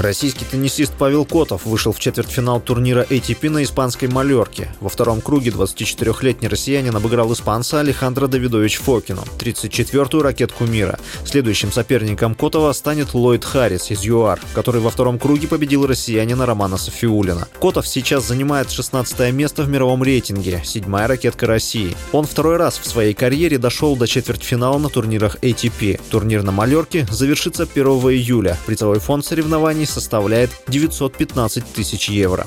Российский теннисист Павел Котов вышел в четвертьфинал турнира ATP на испанской Малерке. Во втором круге 24-летний россиянин обыграл испанца Алехандро Давидович Фокину, 34-ю ракетку мира. Следующим соперником Котова станет Ллойд Харрис из ЮАР, который во втором круге победил россиянина Романа Софиулина. Котов сейчас занимает 16 место в мировом рейтинге, седьмая ракетка России. Он второй раз в своей карьере дошел до четвертьфинала на турнирах ATP. Турнир на Малерке завершится 1 июля. Призовой фонд соревнований составляет 915 тысяч евро.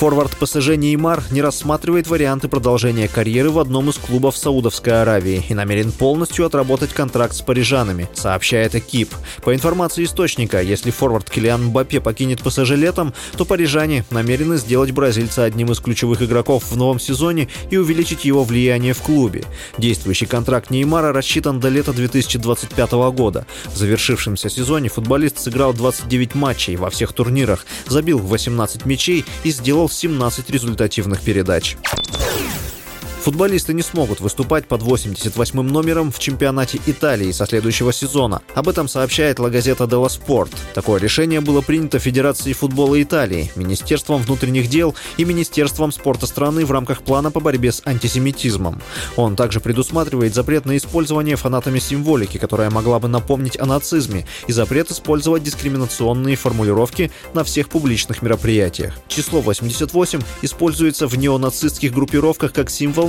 Форвард ПСЖ Неймар не рассматривает варианты продолжения карьеры в одном из клубов Саудовской Аравии и намерен полностью отработать контракт с парижанами, сообщает Экип. По информации источника, если форвард Килиан Мбаппе покинет ПСЖ летом, то парижане намерены сделать бразильца одним из ключевых игроков в новом сезоне и увеличить его влияние в клубе. Действующий контракт Неймара рассчитан до лета 2025 года. В завершившемся сезоне футболист сыграл 29 матчей во всех турнирах, забил 18 мячей и сделал 17 результативных передач. Футболисты не смогут выступать под 88-м номером в чемпионате Италии со следующего сезона. Об этом сообщает La Gazzetta dello Sport. Такое решение было принято Федерацией футбола Италии, Министерством внутренних дел и Министерством спорта страны в рамках плана по борьбе с антисемитизмом. Он также предусматривает запрет на использование фанатами символики, которая могла бы напомнить о нацизме, и запрет использовать дискриминационные формулировки на всех публичных мероприятиях. Число 88 используется в неонацистских группировках как символ